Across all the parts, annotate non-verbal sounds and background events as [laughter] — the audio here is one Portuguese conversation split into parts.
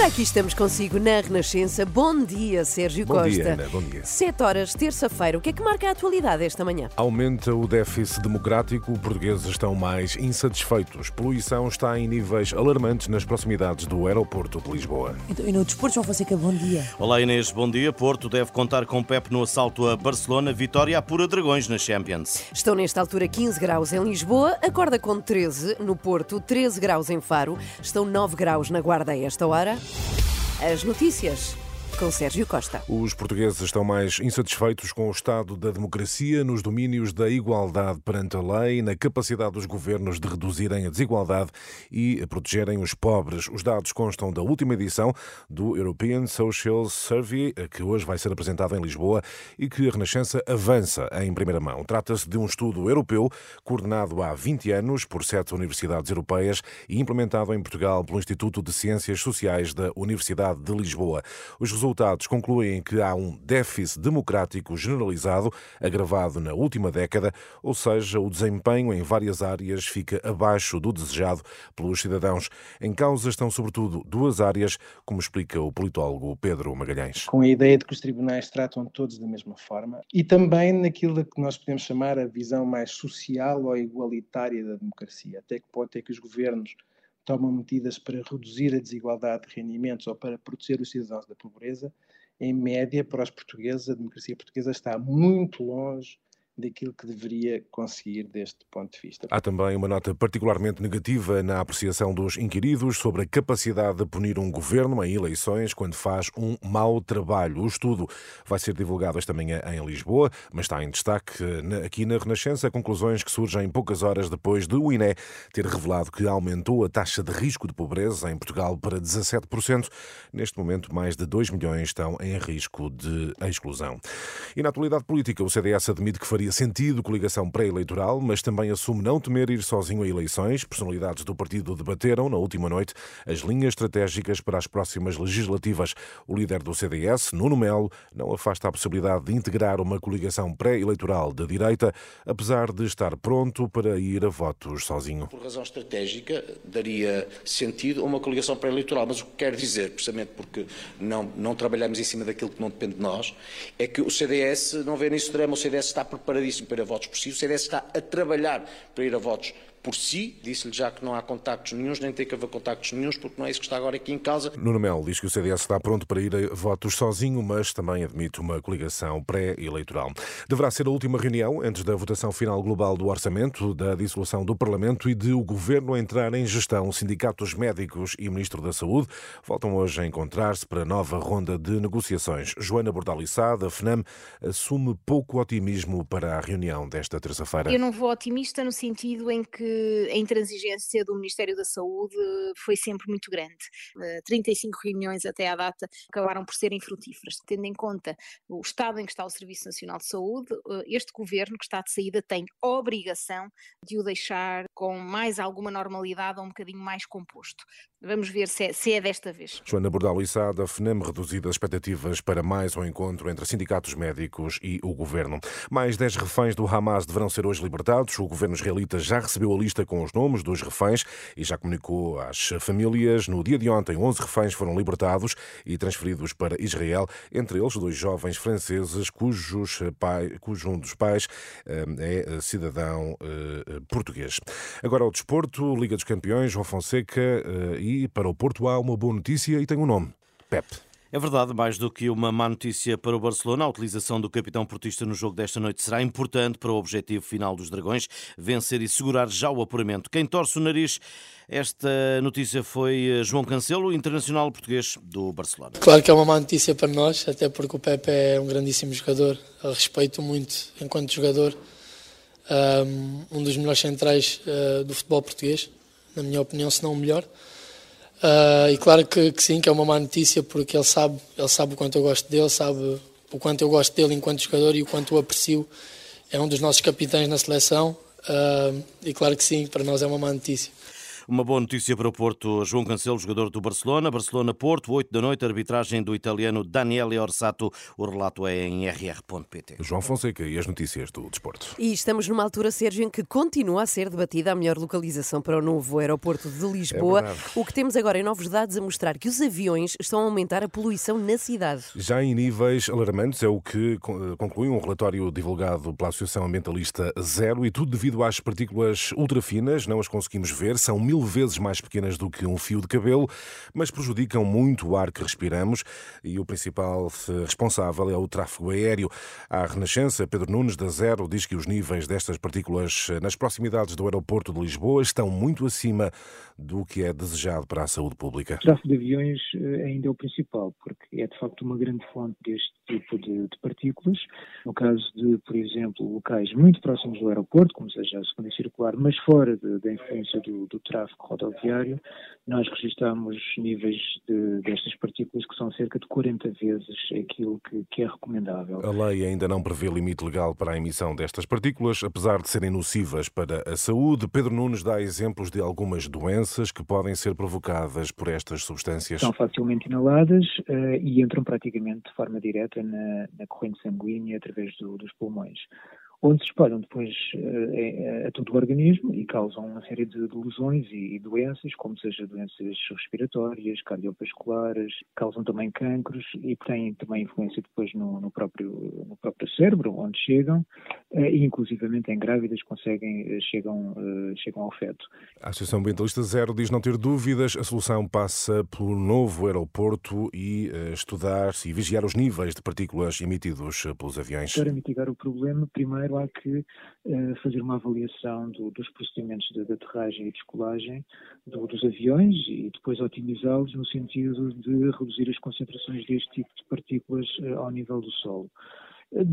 Ora, aqui estamos consigo na Renascença. Bom dia, Sérgio Bom Costa. dia, Ana, bom dia. 7 horas, terça-feira. O que é que marca a atualidade esta manhã? Aumenta o déficit democrático, portugueses estão mais insatisfeitos. Poluição está em níveis alarmantes nas proximidades do aeroporto de Lisboa. Então, e no desporto, João Fonseca, bom dia. Olá Inês, bom dia. Porto deve contar com Pep no assalto a Barcelona. Vitória apura Dragões na Champions. Estão nesta altura 15 graus em Lisboa, acorda com 13 no Porto, 13 graus em Faro, estão 9 graus na Guarda a esta hora. As notícias com Sérgio Costa. Os portugueses estão mais insatisfeitos com o estado da democracia nos domínios da igualdade perante a lei, na capacidade dos governos de reduzirem a desigualdade e protegerem os pobres. Os dados constam da última edição do European Social Survey, que hoje vai ser apresentado em Lisboa e que a Renascença avança em primeira mão. Trata-se de um estudo europeu coordenado há 20 anos por sete universidades europeias e implementado em Portugal pelo Instituto de Ciências Sociais da Universidade de Lisboa. Os resultados concluem que há um déficit democrático generalizado, agravado na última década, ou seja, o desempenho em várias áreas fica abaixo do desejado pelos cidadãos. Em causa estão, sobretudo, duas áreas, como explica o politólogo Pedro Magalhães. Com a ideia de que os tribunais tratam todos da mesma forma e também naquilo que nós podemos chamar a visão mais social ou igualitária da democracia. Até que ponto é que os governos tomam medidas para reduzir a desigualdade de rendimentos ou para proteger os cidadãos da pobreza, em média, para os portugueses, a democracia portuguesa está muito longe daquilo que deveria conseguir deste ponto de vista. Há também uma nota particularmente negativa na apreciação dos inquiridos sobre a capacidade de punir um governo em eleições quando faz um mau trabalho. O estudo vai ser divulgado esta manhã em Lisboa, mas está em destaque aqui na Renascença conclusões que surgem poucas horas depois de o INE ter revelado que aumentou a taxa de risco de pobreza em Portugal para 17%. Neste momento, mais de 2 milhões estão em risco de exclusão. E na atualidade política, o CDS admite que faria sentido coligação pré-eleitoral, mas também assume não temer ir sozinho a eleições. Personalidades do partido debateram na última noite as linhas estratégicas para as próximas legislativas. O líder do CDS, Nuno Melo, não afasta a possibilidade de integrar uma coligação pré-eleitoral da direita, apesar de estar pronto para ir a votos sozinho. Por razão estratégica, daria sentido a uma coligação pré-eleitoral, mas o que quero dizer, precisamente porque não, não trabalhamos em cima daquilo que não depende de nós, é que o CDS não vê nisso drama, o CDS está preparadíssimo para ir a votos por si. O CDS está a trabalhar para ir a votos por si, disse-lhe já que não há contactos nenhums, nem tem que haver contactos nenhums, porque não é isso que está agora aqui em causa. Nuno Melo diz que o CDS está pronto para ir a votos sozinho, mas também admite uma coligação pré-eleitoral. Deverá ser a última reunião antes da votação final global do orçamento, da dissolução do Parlamento e de o Governo entrar em gestão. Sindicatos médicos e Ministro da Saúde voltam hoje a encontrar-se para nova ronda de negociações. Joana Bordalissá, da FNAM, assume pouco otimismo para a reunião desta terça-feira. Eu não vou otimista no sentido em que a intransigência do Ministério da Saúde foi sempre muito grande. 35 reuniões até à data acabaram por serem frutíferas. Tendo em conta o estado em que está o Serviço Nacional de Saúde, este governo que está de saída tem obrigação de o deixar com mais alguma normalidade ou um bocadinho mais composto. Vamos ver se é, se é desta vez. Joana Bordal Issa, da FNEM, reduzidas expectativas para mais um encontro entre sindicatos médicos e o governo. Mais 10 reféns do Hamas deverão ser hoje libertados. O governo israelita já recebeu a lista com os nomes dos reféns e já comunicou às famílias. No dia de ontem, 11 reféns foram libertados e transferidos para Israel, entre eles dois jovens franceses cujos pai, cujo um dos pais é cidadão português. Agora ao desporto, Liga dos Campeões, João Fonseca e e para o Porto há uma boa notícia e tem um nome: Pep. É verdade, mais do que uma má notícia para o Barcelona, a utilização do capitão portista no jogo desta noite será importante para o objetivo final dos Dragões, vencer e segurar já o apuramento. Quem torce o nariz, esta notícia foi João Cancelo, internacional português do Barcelona. Claro que é uma má notícia para nós, até porque o Pepe é um grandíssimo jogador, eu respeito muito enquanto jogador, um dos melhores centrais uh, do futebol português na minha opinião, se não o melhor. Uh, e claro que, que, sim, que é uma má notícia porque ele sabe, ele sabe o quanto eu gosto dele, sabe o quanto eu gosto dele enquanto jogador e o quanto o aprecio. É um dos nossos capitães na seleção uh, e claro que sim, para nós é uma má notícia. Uma boa notícia para o Porto. João Cancelo, jogador do Barcelona. Barcelona-Porto, 8 da noite, arbitragem do italiano Daniele Orsato. O relato é em rr.pt. João Fonseca e as notícias do desporto. E estamos numa altura, Sérgio, em que continua a ser debatida a melhor localização para o novo aeroporto de Lisboa. É o que temos agora em novos dados a mostrar que os aviões estão a aumentar a poluição na cidade. Já em níveis alarmantes, é o que conclui um relatório divulgado pela Associação Ambientalista Zero e tudo devido às partículas ultrafinas, não as conseguimos ver, são mil vezes mais pequenas do que um fio de cabelo, mas prejudicam muito o ar que respiramos e o principal responsável é o tráfego aéreo. A Renascença, Pedro Nunes, da Zero, diz que os níveis destas partículas nas proximidades do aeroporto de Lisboa estão muito acima do que é desejado para a saúde pública. O tráfego de aviões eh, ainda é o principal, porque é de facto uma grande fonte deste tipo de, de partículas. No caso de, por exemplo, locais muito próximos do aeroporto, como seja a segunda circular, mas fora da influência do, do tráfego rodoviário, nós registramos níveis de, destas partículas que são cerca de 40 vezes aquilo que, que, é recomendável. A lei ainda não prevê limite legal para a emissão destas partículas, apesar de serem nocivas para a saúde. Pedro Nunes dá exemplos de algumas doenças que podem ser provocadas por estas substâncias. São facilmente inaladas uh, e entram praticamente de forma direta na, na corrente sanguínea através do, dos pulmões onde se espalham depois uh, a todo o organismo e causam uma série de, de lesões e, e, doenças, como seja doenças respiratórias, cardiovasculares, causam também cancros e têm também influência depois no, no próprio, no próprio cérebro, onde chegam, uh, e inclusivamente em grávidas conseguem, chegam, chegam ao feto. A Associação Ambientalista Zero diz não ter dúvidas, a solução passa pelo novo aeroporto e estudar e vigiar os níveis de partículas emitidos pelos aviões. Para mitigar o problema, primeiro primeiro há que uh, fazer uma avaliação do, dos procedimentos de, de, aterragem e descolagem do, dos aviões e depois otimizá-los no sentido de reduzir as concentrações deste tipo de partículas uh, ao nível do solo. Eh,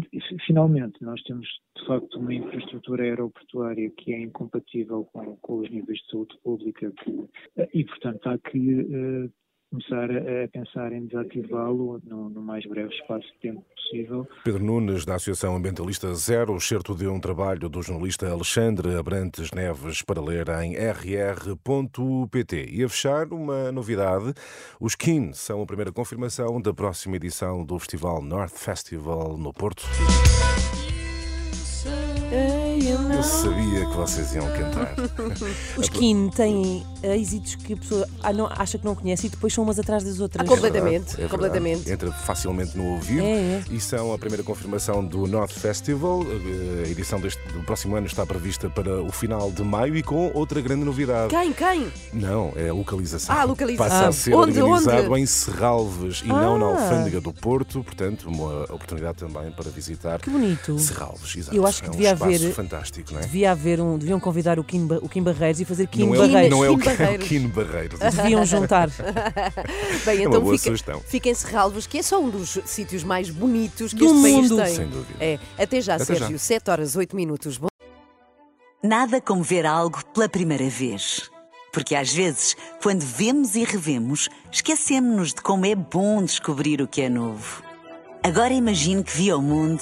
finalmente, nós temos de facto uma infraestrutura aeroportuária que é incompatível com, com os níveis de saúde pública que, e, portanto, há que começar a, pensar em desativá-lo no, no, mais breve espaço de tempo possível. Pedro Nunes, da Associação Ambientalista Zero, o certo de um trabalho do jornalista Alexandre Abrantes Neves para ler em rr.pt. E a fechar, uma novidade: os Kin são a primeira confirmação da próxima edição do Festival North Festival no Porto. Eu sabia que vocês iam cantar. [laughs] Os Kin têm êxitos que a pessoa ah, não, acha que não conhece e depois são umas atrás das outras. Ah, completamente, é verdade, é completamente. Entra facilmente no ouvido é, é. e são a primeira confirmação do North Festival. A edição deste, do próximo ano está prevista para o final de maio e com outra grande novidade. Quem? Quem? Não, é a localização. Ah, localização. Passa a ser onde, organizado onde? em Serralves e ah. não na Alfândega do Porto, portanto, uma oportunidade também para visitar que bonito. Serralves. Exato. Eu acho que é um devia haver. Fantástico, não é? Devia haver um. Deviam convidar o Kim, o Kim Barreiros e fazer Kim não Barreiros. É o, não é o, é o Kim Barreiros. [laughs] Deviam juntar. [laughs] Bem, então é uma boa fica, sugestão. fiquem Serralvos, que é só um dos sítios mais bonitos que Do este mundo. país tem. Sem dúvida. É. Até já, Até Sérgio. já. 7 horas, 8 minutos. Bom... Nada como ver algo pela primeira vez. Porque às vezes, quando vemos e revemos, esquecemos-nos de como é bom descobrir o que é novo. Agora imagine que viu o mundo